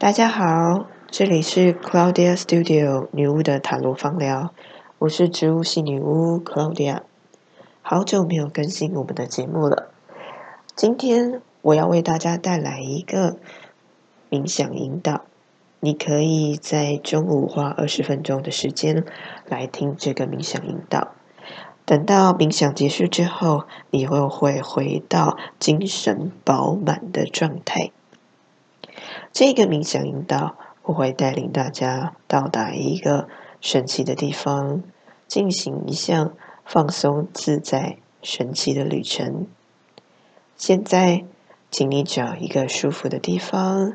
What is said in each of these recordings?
大家好，这里是 Claudia Studio 女巫的塔罗芳疗，我是植物系女巫 Claudia。好久没有更新我们的节目了，今天我要为大家带来一个冥想引导，你可以在中午花二十分钟的时间来听这个冥想引导。等到冥想结束之后，你又会回到精神饱满的状态。这个冥想引导，我会带领大家到达一个神奇的地方，进行一项放松自在、神奇的旅程。现在，请你找一个舒服的地方，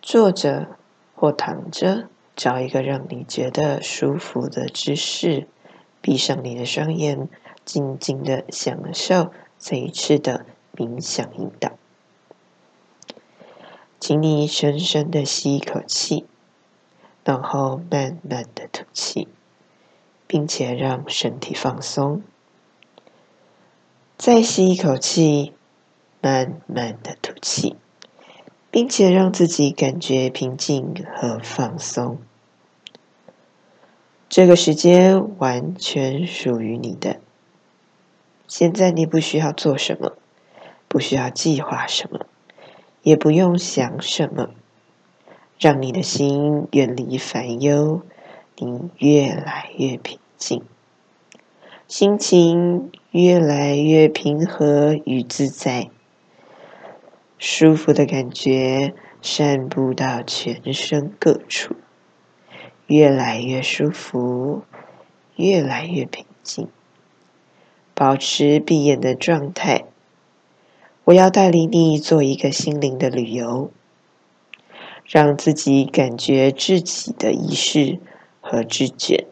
坐着或躺着，找一个让你觉得舒服的姿势。闭上你的双眼，静静的享受这一次的冥想引导。请你深深的吸一口气，然后慢慢的吐气，并且让身体放松。再吸一口气，慢慢的吐气，并且让自己感觉平静和放松。这个时间完全属于你的。现在你不需要做什么，不需要计划什么，也不用想什么，让你的心远离烦忧，你越来越平静，心情越来越平和与自在，舒服的感觉散布到全身各处。越来越舒服，越来越平静。保持闭眼的状态。我要带领你做一个心灵的旅游，让自己感觉自己的意识和知觉。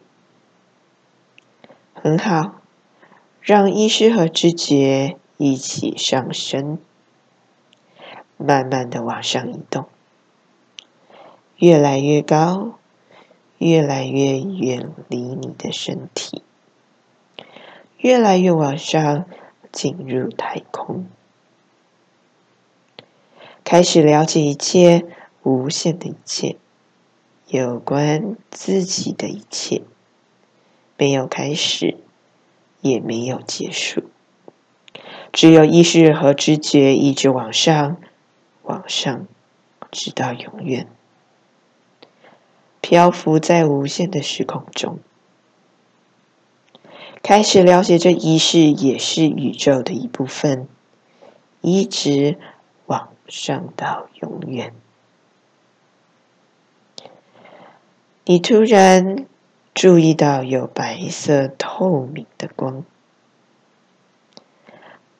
很好，让意识和知觉一起上升，慢慢的往上移动，越来越高。越来越远离你的身体，越来越往上进入太空，开始了解一切无限的一切，有关自己的一切，没有开始，也没有结束，只有意识和知觉一直往上，往上，直到永远。漂浮在无限的时空中，开始了解这仪式也是宇宙的一部分，一直往上到永远。你突然注意到有白色透明的光，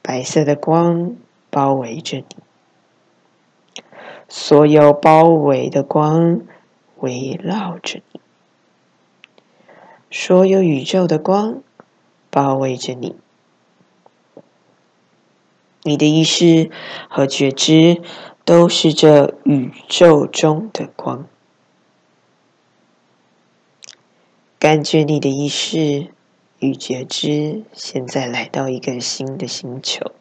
白色的光包围着你，所有包围的光。围绕着你，所有宇宙的光包围着你，你的意识和觉知都是这宇宙中的光。感觉你的意识与觉知现在来到一个新的星球，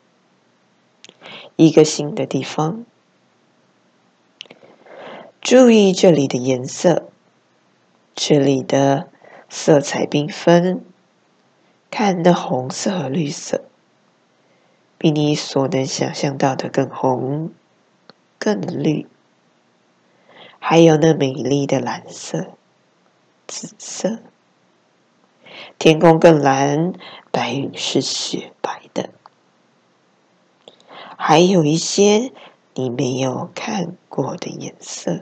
一个新的地方。注意这里的颜色，这里的色彩缤纷，看那红色和绿色，比你所能想象到的更红、更绿，还有那美丽的蓝色、紫色，天空更蓝，白云是雪白的，还有一些你没有看过的颜色。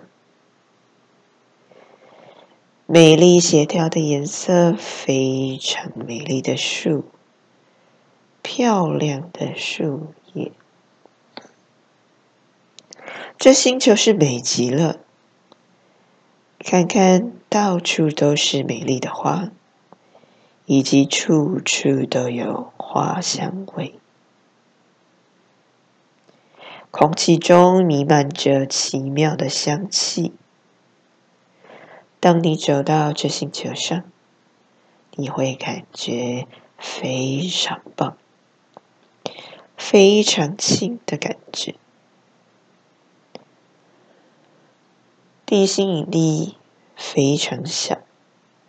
美丽协调的颜色，非常美丽的树，漂亮的树叶。这星球是美极了，看看到处都是美丽的花，以及处处都有花香味，空气中弥漫着奇妙的香气。当你走到这星球上，你会感觉非常棒、非常轻的感觉。地心引力非常小，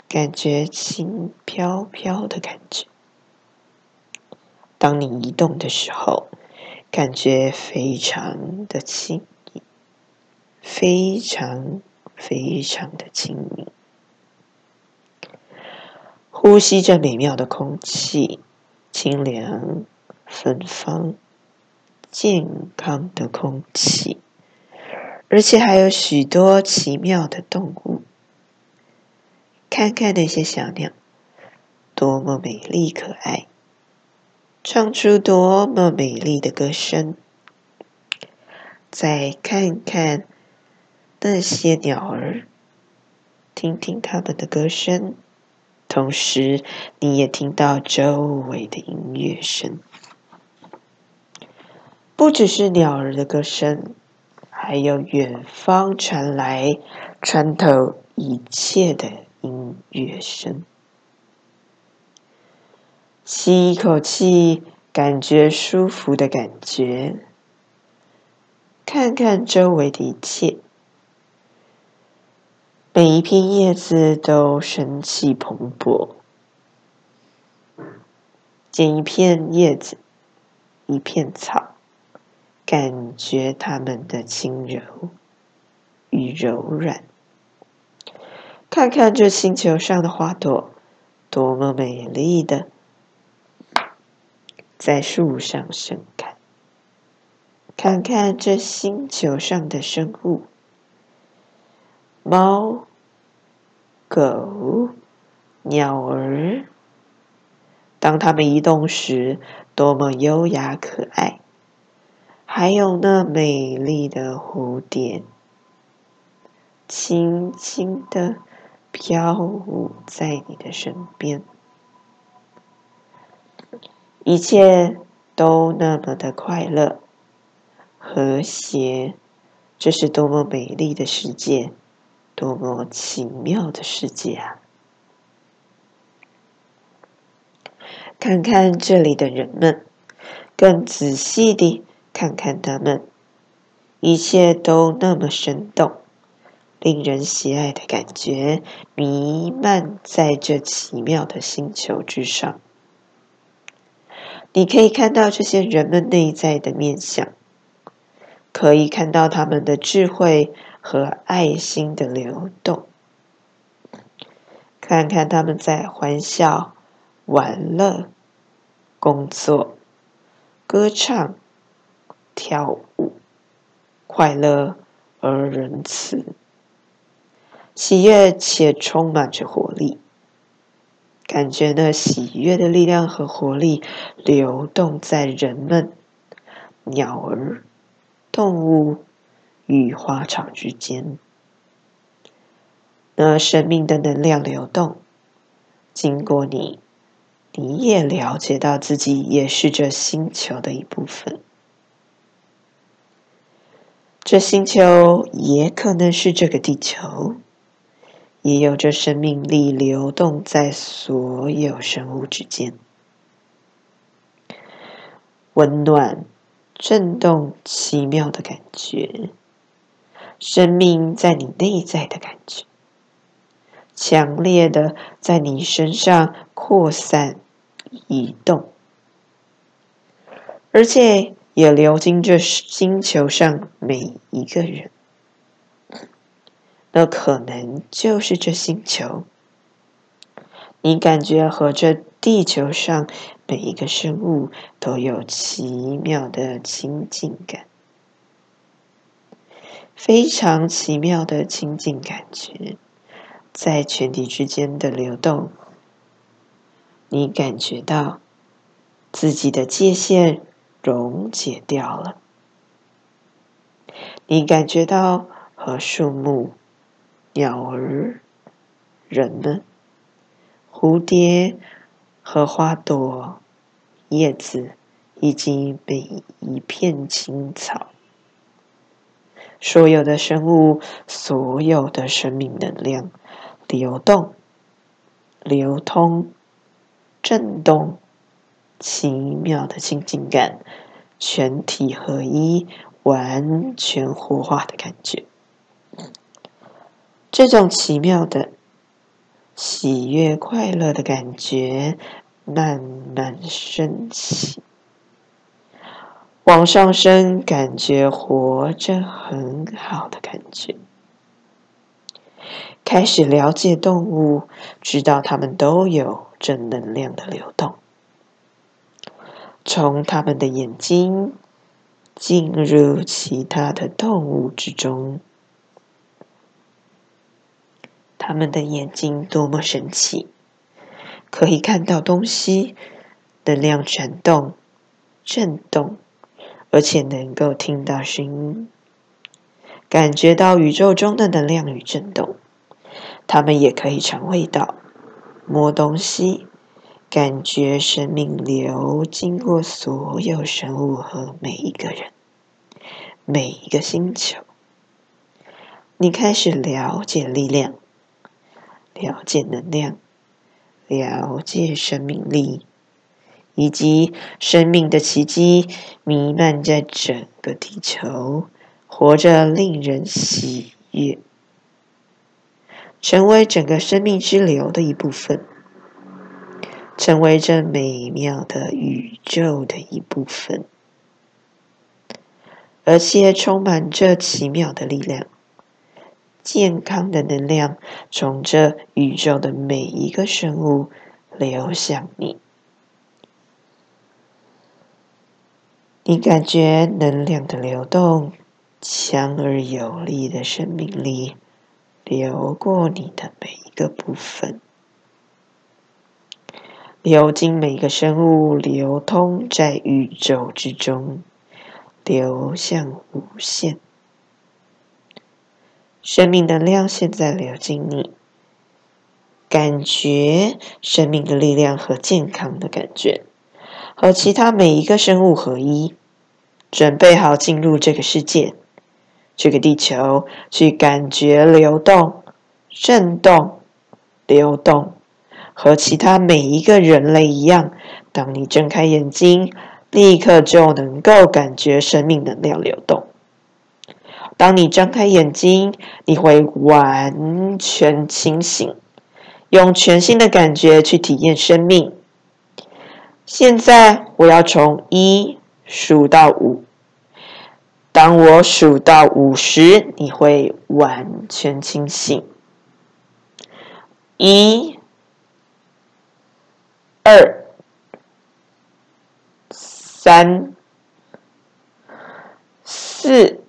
感觉轻飘飘的感觉。当你移动的时候，感觉非常的轻盈，非常非常的轻盈。呼吸着美妙的空气，清凉、芬芳、健康的空气，而且还有许多奇妙的动物。看看那些小鸟，多么美丽可爱，唱出多么美丽的歌声。再看看那些鸟儿，听听它们的歌声。同时，你也听到周围的音乐声，不只是鸟儿的歌声，还有远方传来穿透一切的音乐声。吸一口气，感觉舒服的感觉，看看周围的一切。每一片叶子都生气蓬勃，捡一片叶子，一片草，感觉它们的轻柔与柔软。看看这星球上的花朵，多么美丽的，在树上盛开。看看这星球上的生物。猫、狗、鸟儿，当它们移动时，多么优雅可爱！还有那美丽的蝴蝶，轻轻的飘舞在你的身边，一切都那么的快乐、和谐。这是多么美丽的世界！多么奇妙的世界啊！看看这里的人们，更仔细地看看他们，一切都那么生动，令人喜爱的感觉弥漫在这奇妙的星球之上。你可以看到这些人们内在的面相，可以看到他们的智慧。和爱心的流动，看看他们在欢笑、玩乐、工作、歌唱、跳舞，快乐而仁慈，喜悦且充满着活力。感觉那喜悦的力量和活力流动在人们、鸟儿、动物。与花草之间，那生命的能量流动，经过你，你也了解到自己也是这星球的一部分。这星球也可能是这个地球，也有着生命力流动在所有生物之间，温暖、震动、奇妙的感觉。生命在你内在的感觉，强烈的在你身上扩散、移动，而且也流经这星球上每一个人。那可能就是这星球，你感觉和这地球上每一个生物都有奇妙的亲近感。非常奇妙的亲近感觉，在全体之间的流动，你感觉到自己的界限溶解掉了，你感觉到和树木、鸟儿、人们、蝴蝶和花朵、叶子以及每一片青草。所有的生物，所有的生命能量流动、流通、震动，奇妙的亲近感，全体合一、完全活化的感觉。这种奇妙的喜悦、快乐的感觉慢慢升起，往上升，感觉活着很好的感觉。开始了解动物，知道它们都有正能量的流动，从他们的眼睛进入其他的动物之中。他们的眼睛多么神奇，可以看到东西，能量转动、震动，而且能够听到声音，感觉到宇宙中的能量与震动。他们也可以尝味道、摸东西，感觉生命流经过所有生物和每一个人、每一个星球。你开始了解力量，了解能量，了解生命力，以及生命的奇迹弥漫在整个地球，活着令人喜悦。成为整个生命之流的一部分，成为这美妙的宇宙的一部分，而且充满着奇妙的力量、健康的能量，从这宇宙的每一个生物流向你。你感觉能量的流动，强而有力的生命力。流过你的每一个部分，流经每个生物，流通在宇宙之中，流向无限。生命能量现在流进你，感觉生命的力量和健康的感觉，和其他每一个生物合一，准备好进入这个世界。这个地球去感觉流动、震动、流动，和其他每一个人类一样。当你睁开眼睛，立刻就能够感觉生命能量流动。当你睁开眼睛，你会完全清醒，用全新的感觉去体验生命。现在，我要从一数到五。当我数到五十，你会完全清醒。一、二、三、四、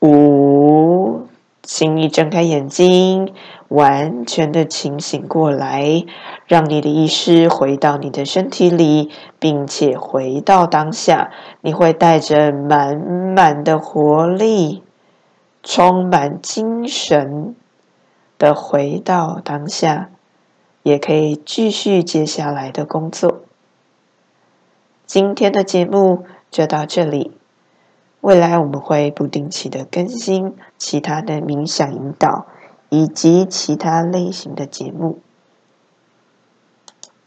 五，请你睁开眼睛。完全的清醒过来，让你的意识回到你的身体里，并且回到当下。你会带着满满的活力，充满精神的回到当下，也可以继续接下来的工作。今天的节目就到这里，未来我们会不定期的更新其他的冥想引导。以及其他类型的节目。